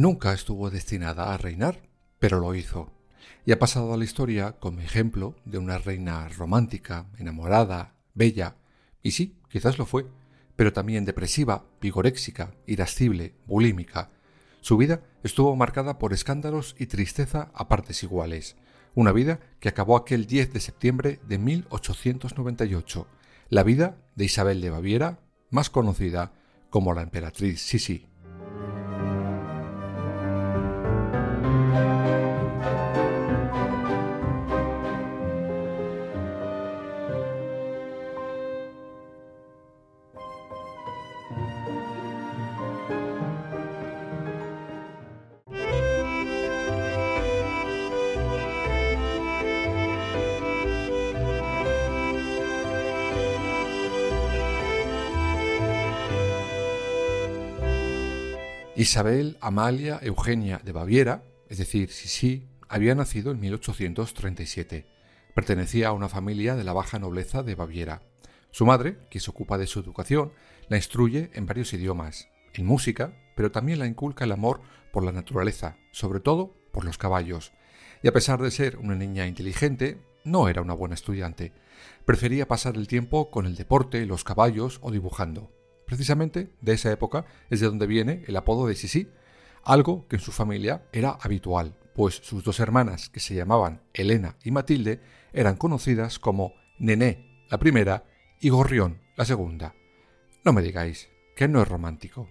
Nunca estuvo destinada a reinar, pero lo hizo, y ha pasado a la historia como ejemplo de una reina romántica, enamorada, bella, y sí, quizás lo fue, pero también depresiva, vigoréxica, irascible, bulímica. Su vida estuvo marcada por escándalos y tristeza a partes iguales, una vida que acabó aquel 10 de septiembre de 1898, la vida de Isabel de Baviera, más conocida como la emperatriz Sisi. Isabel Amalia Eugenia de Baviera, es decir, Sisi, había nacido en 1837. Pertenecía a una familia de la baja nobleza de Baviera. Su madre, que se ocupa de su educación, la instruye en varios idiomas, en música, pero también la inculca el amor por la naturaleza, sobre todo por los caballos. Y a pesar de ser una niña inteligente, no era una buena estudiante. Prefería pasar el tiempo con el deporte, los caballos o dibujando. Precisamente de esa época es de donde viene el apodo de Sisi, algo que en su familia era habitual, pues sus dos hermanas, que se llamaban Elena y Matilde, eran conocidas como Nené, la primera, y Gorrión, la segunda. No me digáis que no es romántico.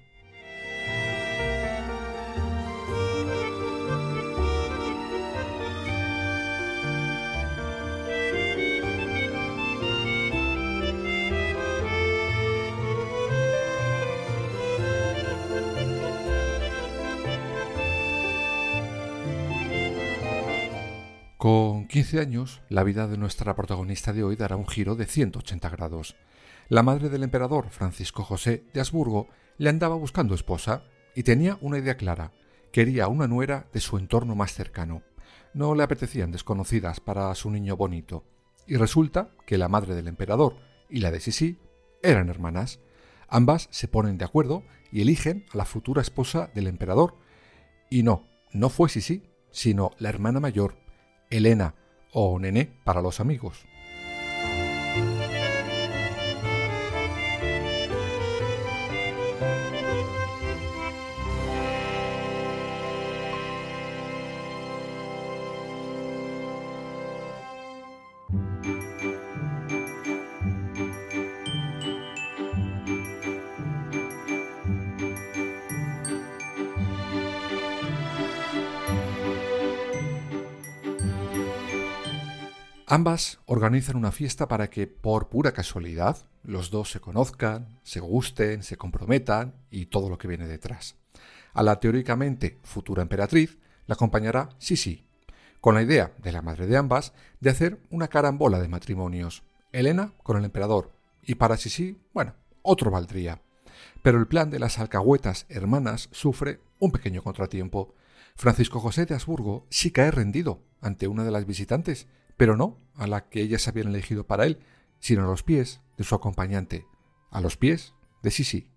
Con 15 años, la vida de nuestra protagonista de hoy dará un giro de 180 grados. La madre del emperador, Francisco José de Habsburgo, le andaba buscando esposa y tenía una idea clara. Quería una nuera de su entorno más cercano. No le apetecían desconocidas para su niño bonito. Y resulta que la madre del emperador y la de Sisi eran hermanas. Ambas se ponen de acuerdo y eligen a la futura esposa del emperador. Y no, no fue Sisi, sino la hermana mayor, Elena o Nené para los amigos. Ambas organizan una fiesta para que, por pura casualidad, los dos se conozcan, se gusten, se comprometan y todo lo que viene detrás. A la teóricamente futura emperatriz la acompañará Sisi, con la idea de la madre de ambas de hacer una carambola de matrimonios, Elena con el emperador, y para Sisi, bueno, otro valdría. Pero el plan de las alcahuetas hermanas sufre un pequeño contratiempo. Francisco José de Habsburgo sí cae rendido ante una de las visitantes pero no a la que ellas habían elegido para él, sino a los pies de su acompañante, a los pies de Sisi.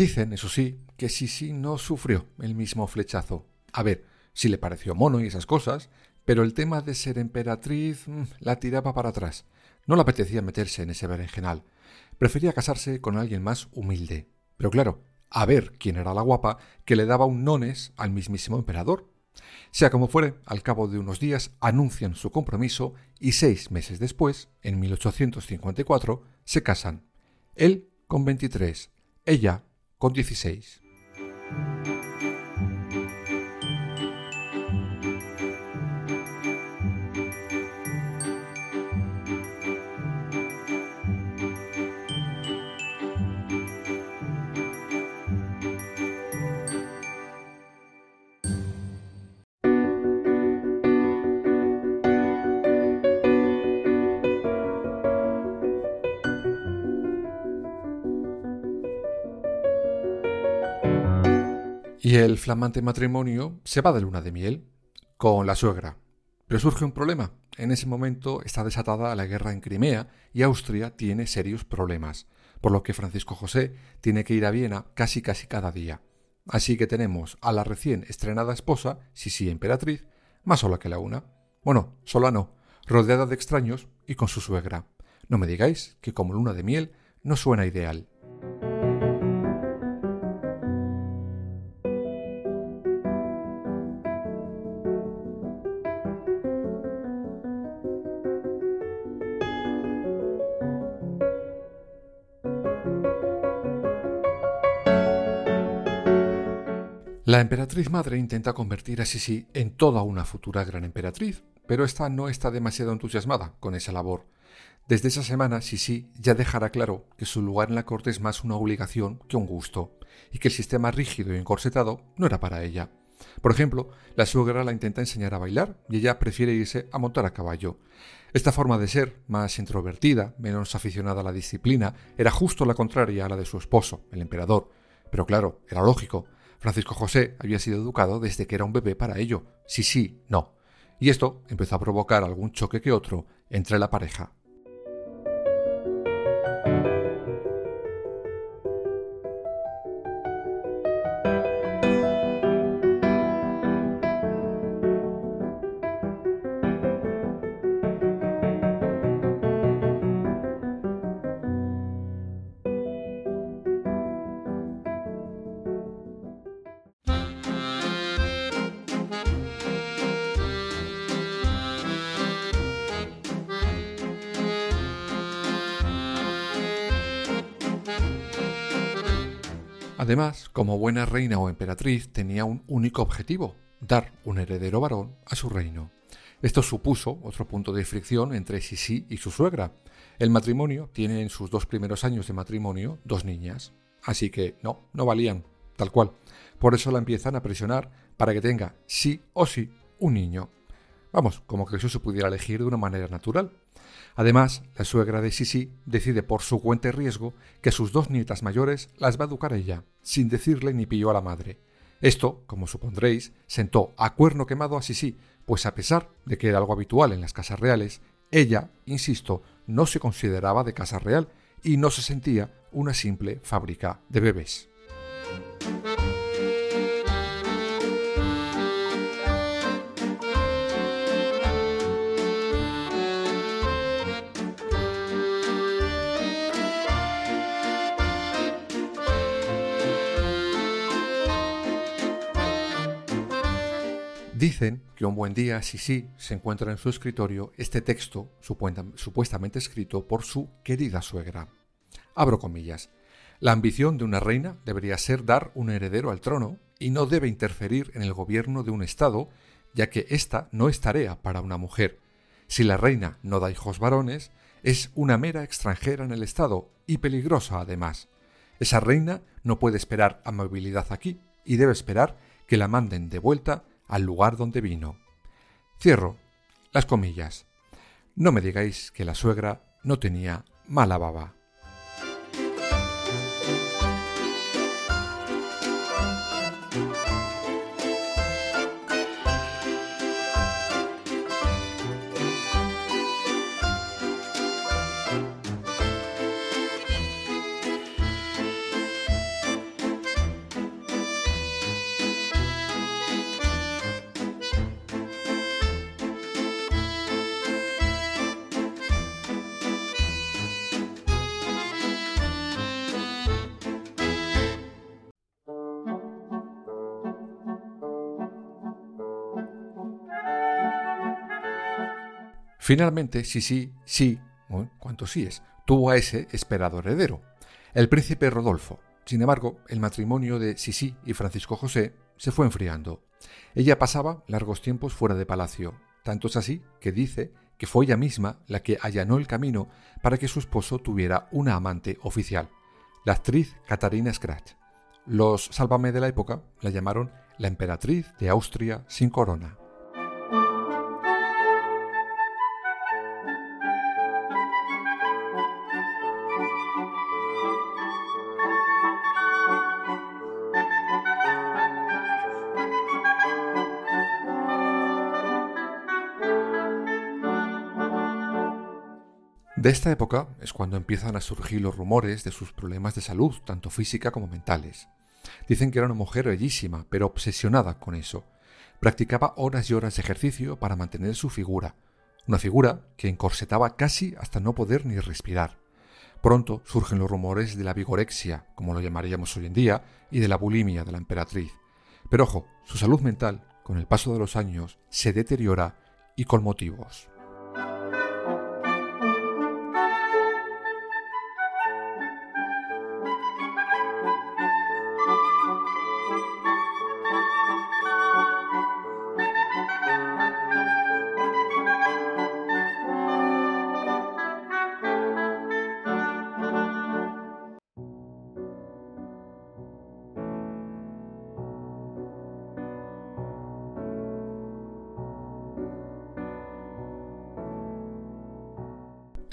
Dicen, eso sí, que Sisi no sufrió el mismo flechazo. A ver, si le pareció mono y esas cosas, pero el tema de ser emperatriz mm, la tiraba para atrás. No le apetecía meterse en ese berenjenal. Prefería casarse con alguien más humilde. Pero claro, a ver quién era la guapa que le daba un nones al mismísimo emperador. Sea como fuere, al cabo de unos días anuncian su compromiso y seis meses después, en 1854, se casan. Él con 23, ella con 16. Y el flamante matrimonio se va de luna de miel con la suegra. Pero surge un problema. En ese momento está desatada la guerra en Crimea y Austria tiene serios problemas, por lo que Francisco José tiene que ir a Viena casi casi cada día. Así que tenemos a la recién estrenada esposa, Sisi emperatriz, más sola que la una. Bueno, sola no, rodeada de extraños y con su suegra. No me digáis que como luna de miel no suena ideal. La emperatriz madre intenta convertir a Sisi en toda una futura gran emperatriz, pero esta no está demasiado entusiasmada con esa labor. Desde esa semana, Sisi ya dejará claro que su lugar en la corte es más una obligación que un gusto, y que el sistema rígido y encorsetado no era para ella. Por ejemplo, la suegra la intenta enseñar a bailar y ella prefiere irse a montar a caballo. Esta forma de ser, más introvertida, menos aficionada a la disciplina, era justo la contraria a la de su esposo, el emperador. Pero claro, era lógico. Francisco José había sido educado desde que era un bebé para ello. Sí, sí, no. Y esto empezó a provocar algún choque que otro entre la pareja. Además, como buena reina o emperatriz, tenía un único objetivo, dar un heredero varón a su reino. Esto supuso otro punto de fricción entre Sisi y su suegra. El matrimonio tiene en sus dos primeros años de matrimonio dos niñas, así que no, no valían, tal cual. Por eso la empiezan a presionar para que tenga sí o sí un niño. Vamos, como que se pudiera elegir de una manera natural. Además, la suegra de Sisi decide por su cuenta y riesgo que sus dos nietas mayores las va a educar ella, sin decirle ni pillo a la madre. Esto, como supondréis, sentó a cuerno quemado a Sisi, pues a pesar de que era algo habitual en las casas reales, ella, insisto, no se consideraba de casa real y no se sentía una simple fábrica de bebés. Dicen que un buen día Sisi se encuentra en su escritorio este texto supuestamente escrito por su querida suegra. Abro comillas. La ambición de una reina debería ser dar un heredero al trono y no debe interferir en el gobierno de un Estado, ya que esta no es tarea para una mujer. Si la reina no da hijos varones, es una mera extranjera en el Estado y peligrosa además. Esa reina no puede esperar amabilidad aquí y debe esperar que la manden de vuelta al lugar donde vino. Cierro las comillas. No me digáis que la suegra no tenía mala baba. Finalmente, sí, sí, sí, ¿cuántos es? tuvo a ese esperado heredero, el príncipe Rodolfo. Sin embargo, el matrimonio de Sisi y Francisco José se fue enfriando. Ella pasaba largos tiempos fuera de palacio, tanto es así que dice que fue ella misma la que allanó el camino para que su esposo tuviera una amante oficial, la actriz Catarina Scratch. Los Sálvame de la época la llamaron la emperatriz de Austria sin corona. De esta época es cuando empiezan a surgir los rumores de sus problemas de salud, tanto física como mentales. Dicen que era una mujer bellísima, pero obsesionada con eso. Practicaba horas y horas de ejercicio para mantener su figura, una figura que encorsetaba casi hasta no poder ni respirar. Pronto surgen los rumores de la vigorexia, como lo llamaríamos hoy en día, y de la bulimia de la emperatriz. Pero ojo, su salud mental, con el paso de los años, se deteriora y con motivos.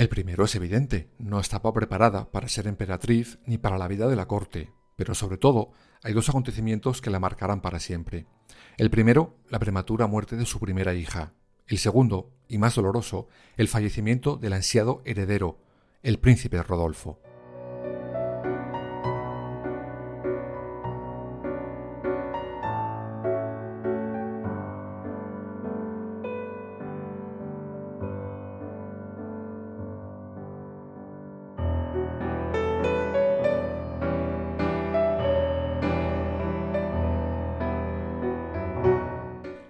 El primero es evidente, no estaba preparada para ser emperatriz ni para la vida de la corte, pero sobre todo hay dos acontecimientos que la marcarán para siempre. El primero, la prematura muerte de su primera hija. El segundo, y más doloroso, el fallecimiento del ansiado heredero, el príncipe Rodolfo.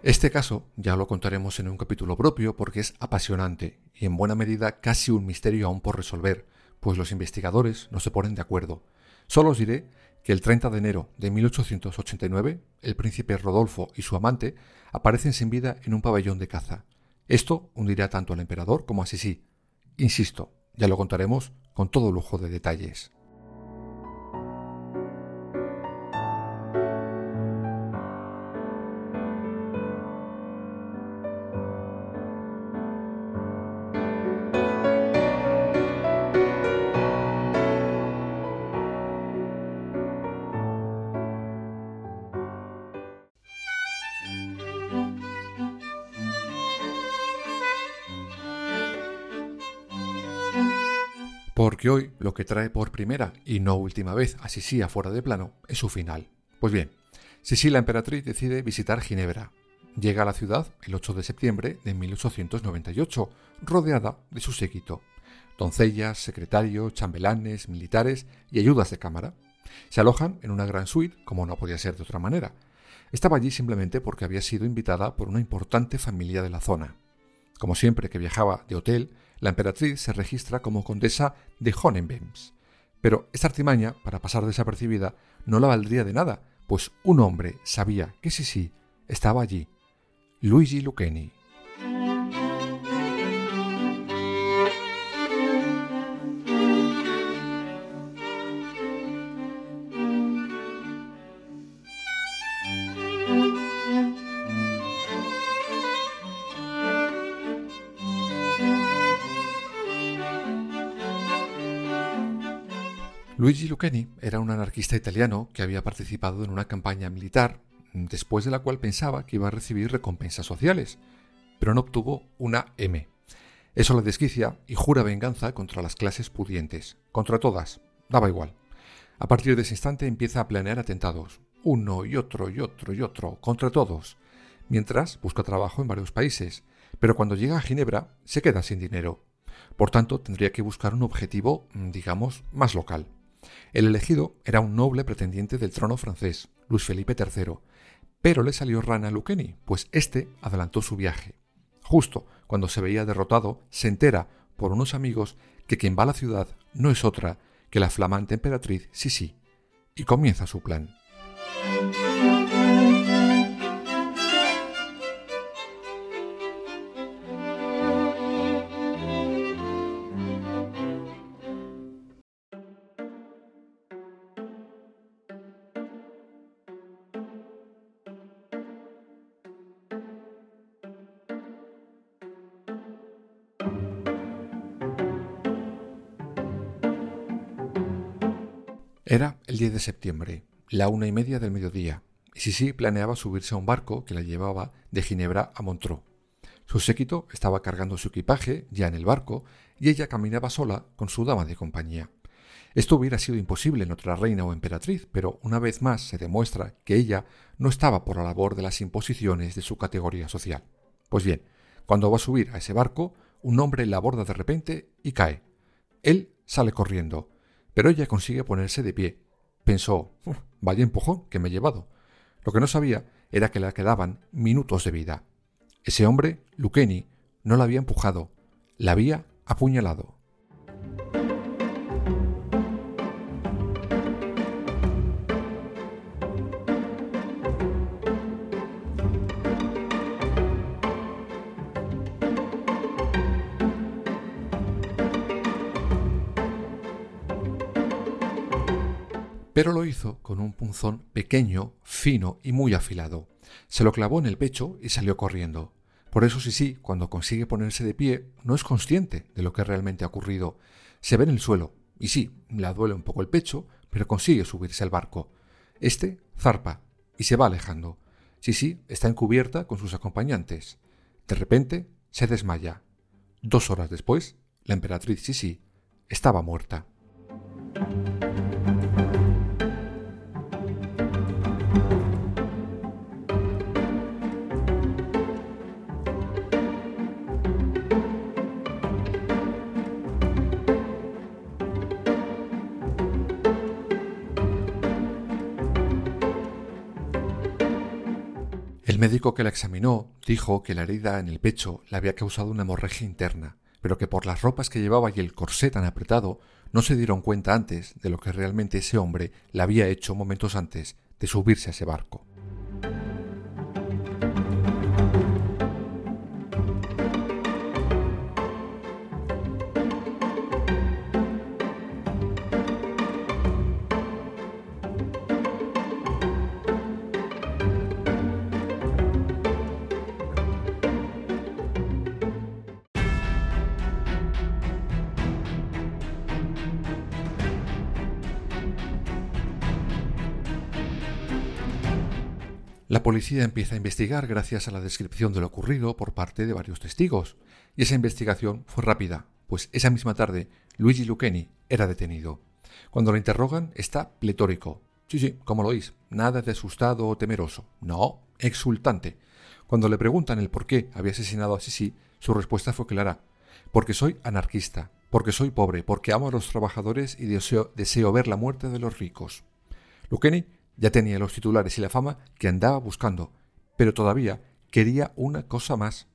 Este caso ya lo contaremos en un capítulo propio porque es apasionante y en buena medida casi un misterio aún por resolver, pues los investigadores no se ponen de acuerdo. Solo os diré que el 30 de enero de 1889 el príncipe Rodolfo y su amante aparecen sin vida en un pabellón de caza. Esto hundirá tanto al emperador como a Sisi. Insisto, ya lo contaremos con todo lujo de detalles. Porque hoy lo que trae por primera y no última vez a Sisi afuera de plano es su final. Pues bien, Sisi la emperatriz decide visitar Ginebra. Llega a la ciudad el 8 de septiembre de 1898, rodeada de su séquito. Doncellas, secretarios, chambelanes, militares y ayudas de cámara. Se alojan en una gran suite, como no podía ser de otra manera. Estaba allí simplemente porque había sido invitada por una importante familia de la zona. Como siempre que viajaba de hotel, la emperatriz se registra como condesa de Hohenbems. Pero esta artimaña, para pasar desapercibida, no la valdría de nada, pues un hombre sabía que sí sí estaba allí, Luigi Lucchini. Luigi Lucchini era un anarquista italiano que había participado en una campaña militar, después de la cual pensaba que iba a recibir recompensas sociales, pero no obtuvo una M. Eso le desquicia y jura venganza contra las clases pudientes, contra todas, daba igual. A partir de ese instante empieza a planear atentados, uno y otro y otro y otro, contra todos, mientras busca trabajo en varios países, pero cuando llega a Ginebra se queda sin dinero. Por tanto, tendría que buscar un objetivo, digamos, más local. El elegido era un noble pretendiente del trono francés, Luis Felipe III, pero le salió rana a Lucchini, pues éste adelantó su viaje. Justo cuando se veía derrotado, se entera por unos amigos que quien va a la ciudad no es otra que la flamante emperatriz Sisi, y comienza su plan. El 10 de septiembre, la una y media del mediodía, y Sisi planeaba subirse a un barco que la llevaba de Ginebra a Montreux. Su séquito estaba cargando su equipaje ya en el barco y ella caminaba sola con su dama de compañía. Esto hubiera sido imposible en otra reina o emperatriz, pero una vez más se demuestra que ella no estaba por la labor de las imposiciones de su categoría social. Pues bien, cuando va a subir a ese barco, un hombre la aborda de repente y cae. Él sale corriendo, pero ella consigue ponerse de pie. Pensó, vaya empujón que me he llevado. Lo que no sabía era que le quedaban minutos de vida. Ese hombre, Lucchini, no la había empujado, la había apuñalado. Pero lo hizo con un punzón pequeño, fino y muy afilado. Se lo clavó en el pecho y salió corriendo. Por eso sí cuando consigue ponerse de pie, no es consciente de lo que realmente ha ocurrido. Se ve en el suelo, y sí, le duele un poco el pecho, pero consigue subirse al barco. Este zarpa y se va alejando. sí está encubierta con sus acompañantes. De repente se desmaya. Dos horas después, la emperatriz Sisi estaba muerta. El médico que la examinó dijo que la herida en el pecho le había causado una hemorragia interna, pero que por las ropas que llevaba y el corsé tan apretado no se dieron cuenta antes de lo que realmente ese hombre le había hecho momentos antes de subirse a ese barco. Policía empieza a investigar gracias a la descripción de lo ocurrido por parte de varios testigos, y esa investigación fue rápida, pues esa misma tarde Luigi Lucchini era detenido. Cuando lo interrogan está pletórico. Sí, sí, como lo oís, nada de asustado o temeroso. No, exultante. Cuando le preguntan el por qué había asesinado a Sisi, su respuesta fue clara. Porque soy anarquista, porque soy pobre, porque amo a los trabajadores y deseo, deseo ver la muerte de los ricos. Lucchini ya tenía los titulares y la fama que andaba buscando, pero todavía quería una cosa más,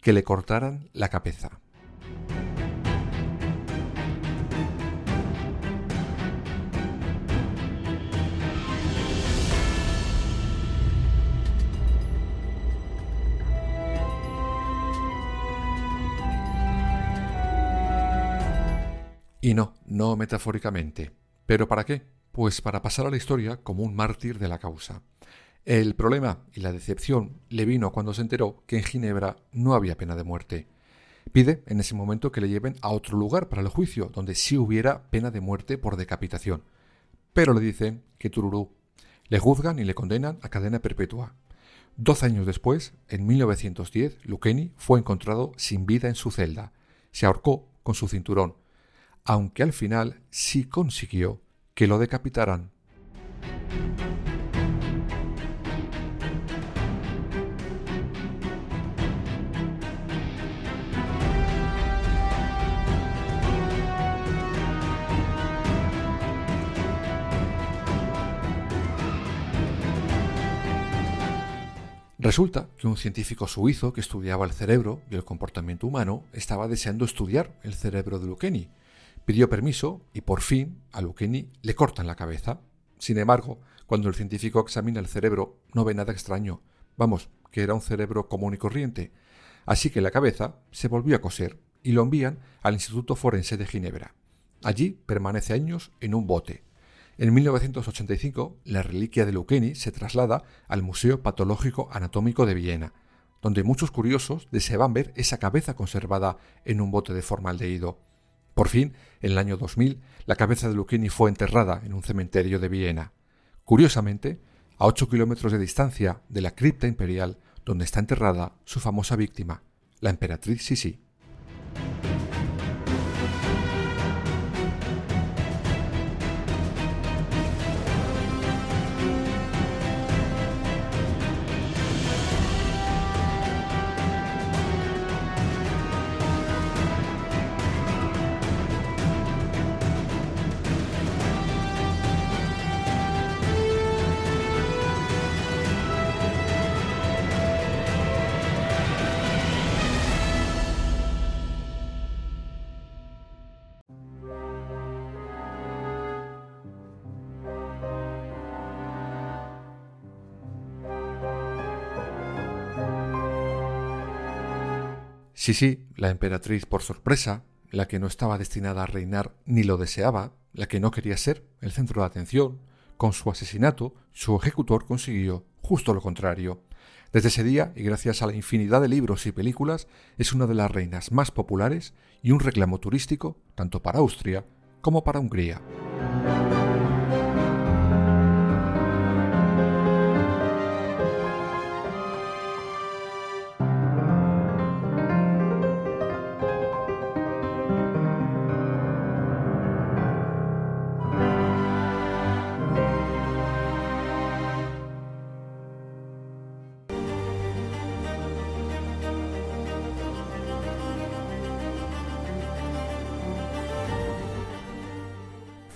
que le cortaran la cabeza. Y no, no metafóricamente. ¿Pero para qué? Pues para pasar a la historia como un mártir de la causa. El problema y la decepción le vino cuando se enteró que en Ginebra no había pena de muerte. Pide en ese momento que le lleven a otro lugar para el juicio, donde sí hubiera pena de muerte por decapitación. Pero le dicen que tururú. Le juzgan y le condenan a cadena perpetua. Doce años después, en 1910, Lucchini fue encontrado sin vida en su celda. Se ahorcó con su cinturón, aunque al final sí consiguió que lo decapitaran. Resulta que un científico suizo que estudiaba el cerebro y el comportamiento humano estaba deseando estudiar el cerebro de Lucchini. Pidió permiso y por fin a Lucchini le cortan la cabeza. Sin embargo, cuando el científico examina el cerebro no ve nada extraño. Vamos, que era un cerebro común y corriente. Así que la cabeza se volvió a coser y lo envían al Instituto Forense de Ginebra. Allí permanece años en un bote. En 1985, la reliquia de Lucchini se traslada al Museo Patológico Anatómico de Viena, donde muchos curiosos deseaban ver esa cabeza conservada en un bote de formaldehído. Por fin, en el año 2000, la cabeza de Lucchini fue enterrada en un cementerio de Viena. Curiosamente, a 8 kilómetros de distancia de la cripta imperial donde está enterrada su famosa víctima, la emperatriz Sisi. Sí, sí, la emperatriz por sorpresa, la que no estaba destinada a reinar ni lo deseaba, la que no quería ser el centro de atención, con su asesinato, su ejecutor consiguió justo lo contrario. Desde ese día, y gracias a la infinidad de libros y películas, es una de las reinas más populares y un reclamo turístico tanto para Austria como para Hungría.